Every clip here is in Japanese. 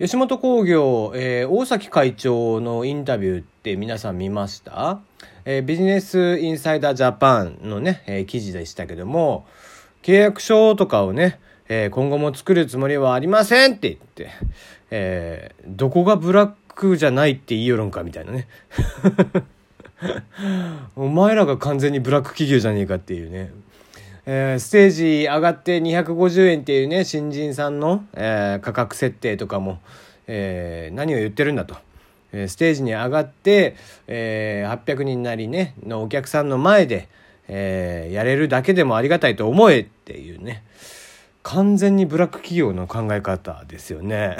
吉本興業、えー、大崎会長のインタビューって皆さん見ました？えー、ビジネスインサイダージャパンのね、えー、記事でしたけども、契約書とかをね、えー、今後も作るつもりはありませんって言って、えー、どこがブラックじゃないって言いよるんかみたいなね。お前らが完全にブラック企業じゃねえかっていうね。えー、ステージ上がって250円っていうね、新人さんの、えー、価格設定とかも、えー、何を言ってるんだと。えステージに上がって、えー、800人なりね、のお客さんの前で、えー、やれるだけでもありがたいと思えっていうね。完全にブラック企業の考え方ですよね。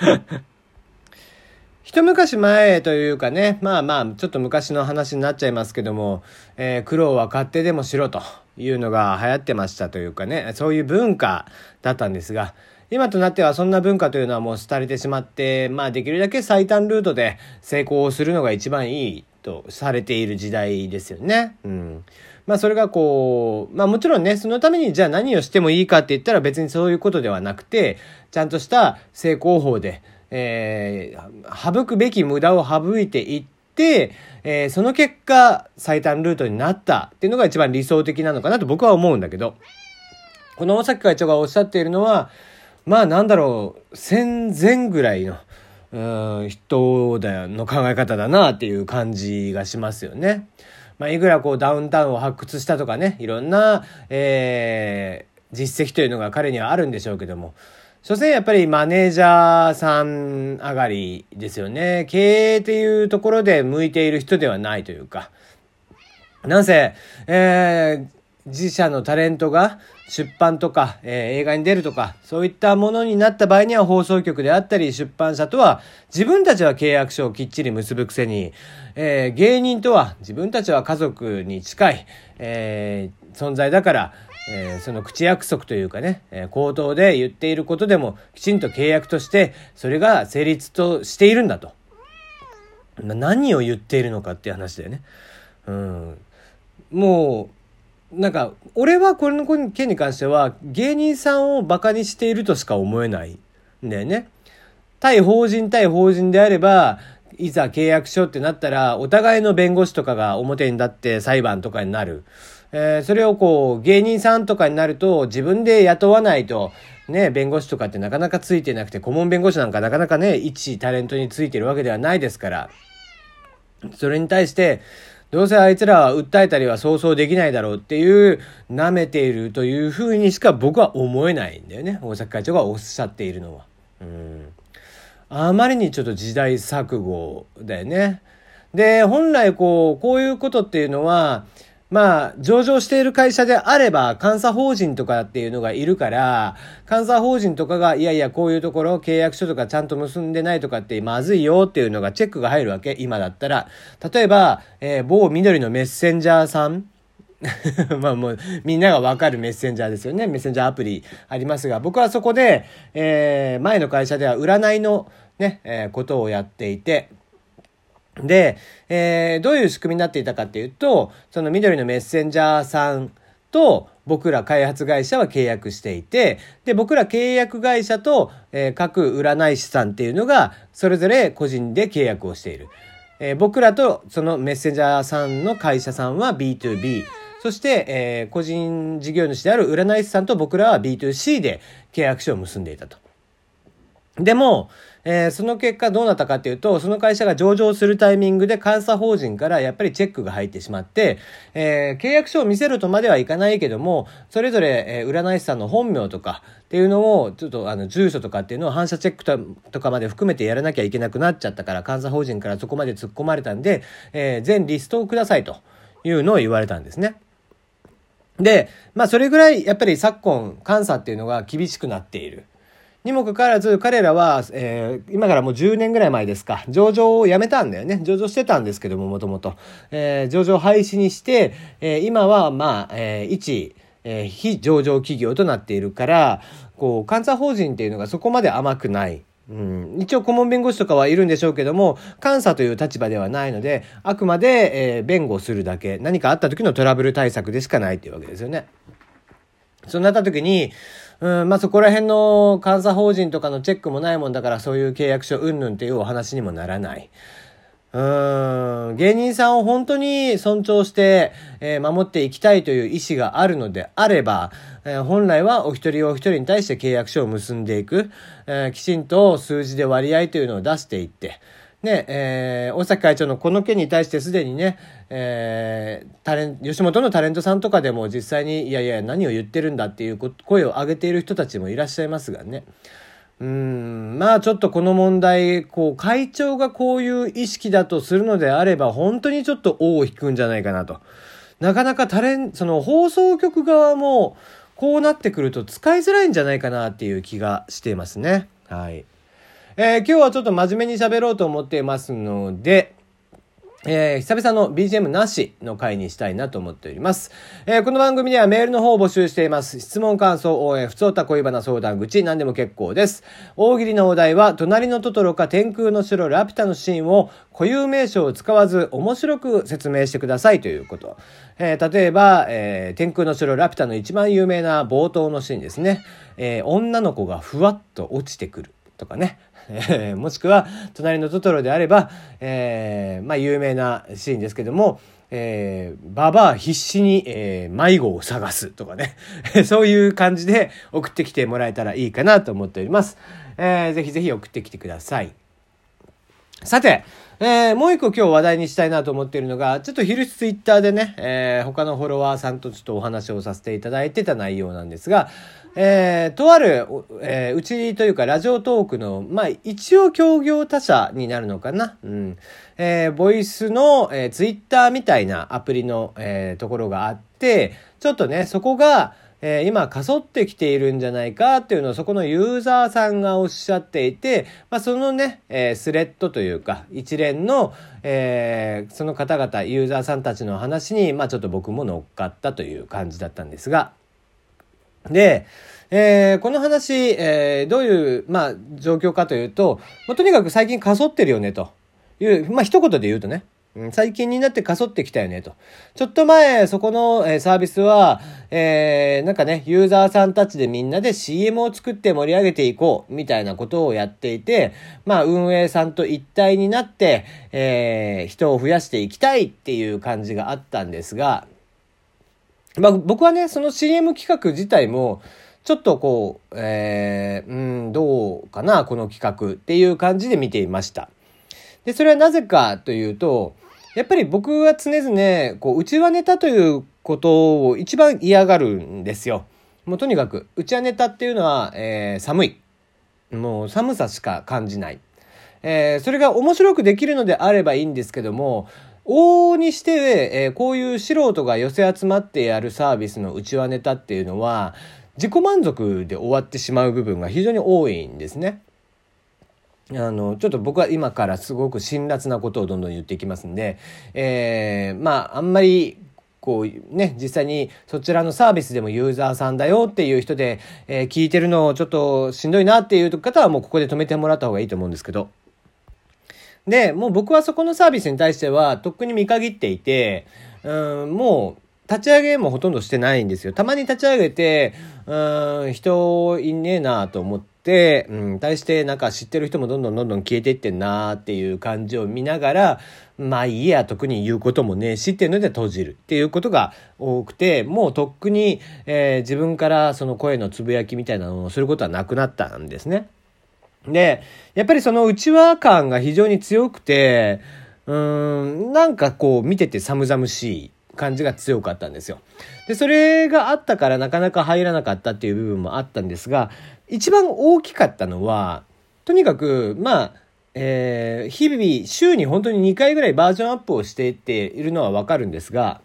一昔前というかね、まあまあ、ちょっと昔の話になっちゃいますけども、えー、苦労は勝手でもしろというのが流行ってましたというかね、そういう文化だったんですが、今となってはそんな文化というのはもう廃れてしまって、まあできるだけ最短ルートで成功するのが一番いいとされている時代ですよね。うん。まあそれがこう、まあもちろんね、そのためにじゃあ何をしてもいいかって言ったら別にそういうことではなくて、ちゃんとした成功法で、えー、省くべき無駄を省いていって、えー、その結果、最短ルートになったっていうのが一番理想的なのかなと僕は思うんだけど、この大崎会長がおっしゃっているのは、まあなんだろう、戦前ぐらいの、うん、人だ、の考え方だなっていう感じがしますよね。まあ、いくらこうダウンタウンを発掘したとかね、いろんな、えー、実績というのが彼にはあるんでしょうけども、所詮やっぱりマネージャーさん上がりですよね。経営っていうところで向いている人ではないというか。なんせ、えー、自社のタレントが出版とか、えー、映画に出るとか、そういったものになった場合には放送局であったり出版社とは自分たちは契約書をきっちり結ぶくせに、えー、芸人とは自分たちは家族に近い、えー、存在だから、えー、その口約束というかね、えー、口頭で言っていることでもきちんと契約としてそれが成立としているんだと。何を言っているのかっていう話だよね。うん。もう、なんか、俺はこれの件に関しては芸人さんを馬鹿にしているとしか思えないんだよね。対法人対法人であれば、いざ契約書ってなったら、お互いの弁護士とかが表に立って裁判とかになる。えー、それをこう、芸人さんとかになると、自分で雇わないと、ね、弁護士とかってなかなかついてなくて、顧問弁護士なんかなかなかね、一タレントについてるわけではないですから、それに対して、どうせあいつらは訴えたりはそうそうできないだろうっていう、舐めているというふうにしか僕は思えないんだよね。大崎会長がおっしゃっているのは。うん。あまりにちょっと時代錯誤だよね。で、本来こう、こういうことっていうのは、まあ、上場している会社であれば、監査法人とかっていうのがいるから、監査法人とかが、いやいや、こういうところ、契約書とかちゃんと結んでないとかってまずいよっていうのがチェックが入るわけ、今だったら。例えば、えー、某緑のメッセンジャーさん まあもうみんながわかるメッセンジャーですよね。メッセンジャーアプリありますが、僕はそこで、えー、前の会社では占いのね、えー、ことをやっていて、で、えー、どういう仕組みになっていたかっていうと、その緑のメッセンジャーさんと僕ら開発会社は契約していて、で、僕ら契約会社と、えー、各占い師さんっていうのが、それぞれ個人で契約をしている。えー、僕らとそのメッセンジャーさんの会社さんは B2B、そして、え、個人事業主である占い師さんと僕らは B2C で契約書を結んでいたと。でも、えー、その結果どうなったかっていうと、その会社が上場するタイミングで監査法人からやっぱりチェックが入ってしまって、えー、契約書を見せるとまではいかないけども、それぞれ、えー、占い師さんの本名とかっていうのを、ちょっとあの、住所とかっていうのを反射チェックとかまで含めてやらなきゃいけなくなっちゃったから、監査法人からそこまで突っ込まれたんで、えー、全リストをくださいというのを言われたんですね。で、まあそれぐらいやっぱり昨今監査っていうのが厳しくなっている。にもかかわらず彼らは、えー、今からもう10年ぐらい前ですか、上場をやめたんだよね。上場してたんですけども、もともと。えー、上場廃止にして、えー、今は、まあ、えー、一、えー、非上場企業となっているから、こう、監査法人っていうのがそこまで甘くない。うん、一応顧問弁護士とかはいるんでしょうけども、監査という立場ではないので、あくまで、えー、弁護するだけ、何かあった時のトラブル対策でしかないっていうわけですよね。そうなった時に、うん、まあそこら辺の監査法人とかのチェックもないもんだからそういう契約書うんぬんっていうお話にもならない。うん、芸人さんを本当に尊重して、えー、守っていきたいという意思があるのであれば、えー、本来はお一人お一人に対して契約書を結んでいく、えー、きちんと数字で割合というのを出していって、ね、えー、大崎会長のこの件に対してすでにね、えー、タレン吉本のタレントさんとかでも実際に、いやいや、何を言ってるんだっていう声を上げている人たちもいらっしゃいますがね。うん、まあちょっとこの問題、こう、会長がこういう意識だとするのであれば、本当にちょっと尾を引くんじゃないかなと。なかなかタレン、その放送局側も、こうなってくると使いづらいんじゃないかなっていう気がしていますね。はい。えー、今日はちょっと真面目に喋ろうと思っていますので、えー、久々の BGM なしの回にしたいなと思っております。えー、この番組ではメールの方を募集しています。質問、感想、応援、不通た恋バナ相談口、何でも結構です。大喜利のお題は、隣のトトロか天空の城ラピュタのシーンを固有名称を使わず面白く説明してくださいということ。えー、例えば、えー、天空の城ラピュタの一番有名な冒頭のシーンですね。えー、女の子がふわっと落ちてくるとかね。えー、もしくは隣のトトロであれば、えー、まあ有名なシーンですけども、えー、ババア必死に、えー、迷子を探すとかね。そういう感じで送ってきてもらえたらいいかなと思っております。えー、ぜひぜひ送ってきてください。さて、えー、もう一個今日話題にしたいなと思っているのが、ちょっと昼ツイッターでね、えー、他のフォロワーさんとちょっとお話をさせていただいてた内容なんですが、えー、とある、えー、うちというかラジオトークの、まあ、一応協業他社になるのかな。うん。えー、ボイスの、えー、ツイッターみたいなアプリの、えー、ところがあって、ちょっとね、そこが、えー、今、かそってきているんじゃないかっていうのをそこのユーザーさんがおっしゃっていて、まあ、そのね、えー、スレッドというか、一連の、えー、その方々、ユーザーさんたちの話に、まあ、ちょっと僕も乗っかったという感じだったんですが、で、えー、この話、えー、どういう、まあ、状況かというと、まあ、とにかく最近かそってるよね、という、まあ、一言で言うとね、最近になってかそってきたよね、と。ちょっと前、そこの、えー、サービスは、えー、なんかね、ユーザーさんたちでみんなで CM を作って盛り上げていこう、みたいなことをやっていて、まあ、運営さんと一体になって、えー、人を増やしていきたいっていう感じがあったんですが、まあ、僕はね、その CM 企画自体も、ちょっとこう、えー、うん、どうかな、この企画っていう感じで見ていました。で、それはなぜかというと、やっぱり僕は常々、こう、内輪ネタということを一番嫌がるんですよ。もうとにかく、内輪ネタっていうのは、えー、寒い。もう寒さしか感じない。えー、それが面白くできるのであればいいんですけども、往々にして、えー、こういう素人が寄せ集まってやるサービスの内輪ネタっていうのは、自己満足で終わってしまう部分が非常に多いんですね。あの、ちょっと僕は今からすごく辛辣なことをどんどん言っていきますんで、えー、まあ、あんまり、こうね、実際にそちらのサービスでもユーザーさんだよっていう人で、えー、聞いてるのをちょっとしんどいなっていう方はもうここで止めてもらった方がいいと思うんですけど。で、もう僕はそこのサービスに対しては、とっくに見限っていて、うん、もう、立ち上げもほとんどしてないんですよ。たまに立ち上げて、うん、人いねえなと思って、うん、対してなんか知ってる人もどんどんどんどん消えていってんなっていう感じを見ながら、まあいいや、特に言うこともねえしっていうので閉じるっていうことが多くて、もうとっくに、えー、自分からその声のつぶやきみたいなのをすることはなくなったんですね。で、やっぱりその内輪感が非常に強くて、うーん、なんかこう見てて寒々しい感じが強かったんですよ。で、それがあったからなかなか入らなかったっていう部分もあったんですが、一番大きかったのは、とにかく、まあ、えー、日々、週に本当に2回ぐらいバージョンアップをしていっているのはわかるんですが、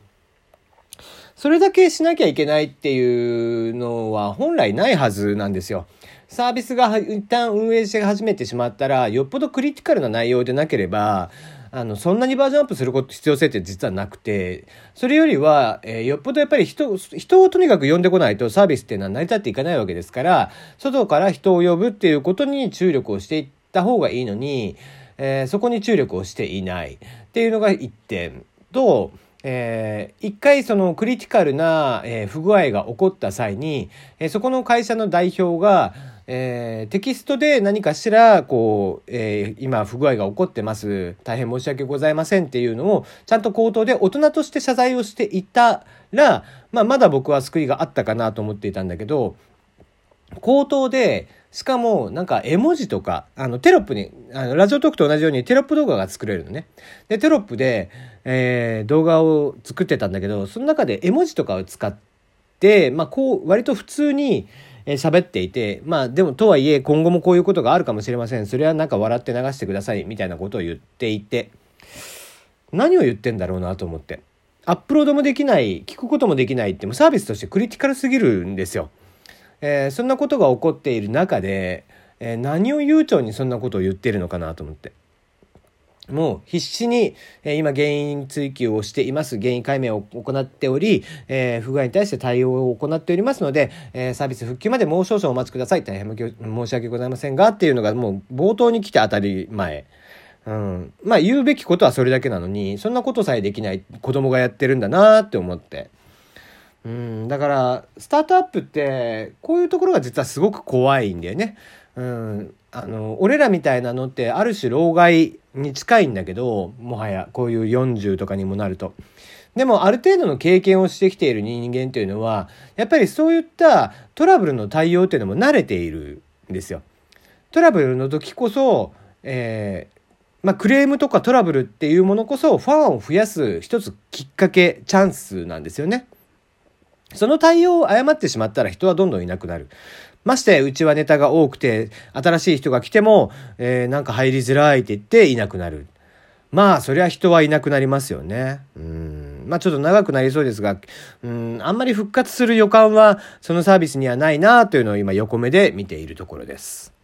それだけしなきゃいけないっていうのは本来ないはずなんですよ。サービスが一旦運営し始めてしまったら、よっぽどクリティカルな内容でなければ、あの、そんなにバージョンアップすること必要性って実はなくて、それよりは、えー、よっぽどやっぱり人、人をとにかく呼んでこないとサービスっていうのは成り立っていかないわけですから、外から人を呼ぶっていうことに注力をしていった方がいいのに、えー、そこに注力をしていないっていうのが一点と、えー、一回そのクリティカルな、えー、不具合が起こった際に、えー、そこの会社の代表が、えー、テキストで何かしら、こう、えー、今不具合が起こってます。大変申し訳ございませんっていうのを、ちゃんと口頭で大人として謝罪をしていたら、まあ、まだ僕は救いがあったかなと思っていたんだけど、口頭で、しかも、なんか絵文字とか、あの、テロップに、あの、ラジオトークと同じようにテロップ動画が作れるのね。で、テロップで、えー、動画を作ってたんだけど、その中で絵文字とかを使って、まあ、こう、割と普通に、え喋っていて、まあ、でも、とはいえ、今後もこういうことがあるかもしれません。それはなんか笑って流してください、みたいなことを言っていて、何を言ってんだろうなと思って。アップロードもできない、聞くこともできないって、もうサービスとしてクリティカルすぎるんですよ。えー、そんなことが起こっている中で、えー、何を悠長にそんなことを言ってるのかなと思って。もう必死に、えー、今原因追及をしています。原因解明を行っており、えー、不具合に対して対応を行っておりますので、えー、サービス復旧までもう少々お待ちください。大変申し訳ございませんが、っていうのがもう冒頭に来て当たり前。うん。まあ言うべきことはそれだけなのに、そんなことさえできない子供がやってるんだなって思って。うん、だからスタートアップってこういうところが実はすごく怖いんだよね。うん、あの俺らみたいなのってある種老害に近いんだけどもはやこういう40とかにもなると。でもある程度の経験をしてきている人間っていうのはやっぱりそういったトラブルの対応っていうのも慣れているんですよ。トラブルの時こそ、えーまあ、クレームとかトラブルっていうものこそファンを増やす一つきっかけチャンスなんですよね。その対応を誤ってしまったら人はどんどんいなくなる。まして、うちはネタが多くて、新しい人が来ても、えー、なんか入りづらいって言っていなくなる。まあ、そりゃ人はいなくなりますよね。うん。まあ、ちょっと長くなりそうですが、うん、あんまり復活する予感は、そのサービスにはないなというのを今横目で見ているところです。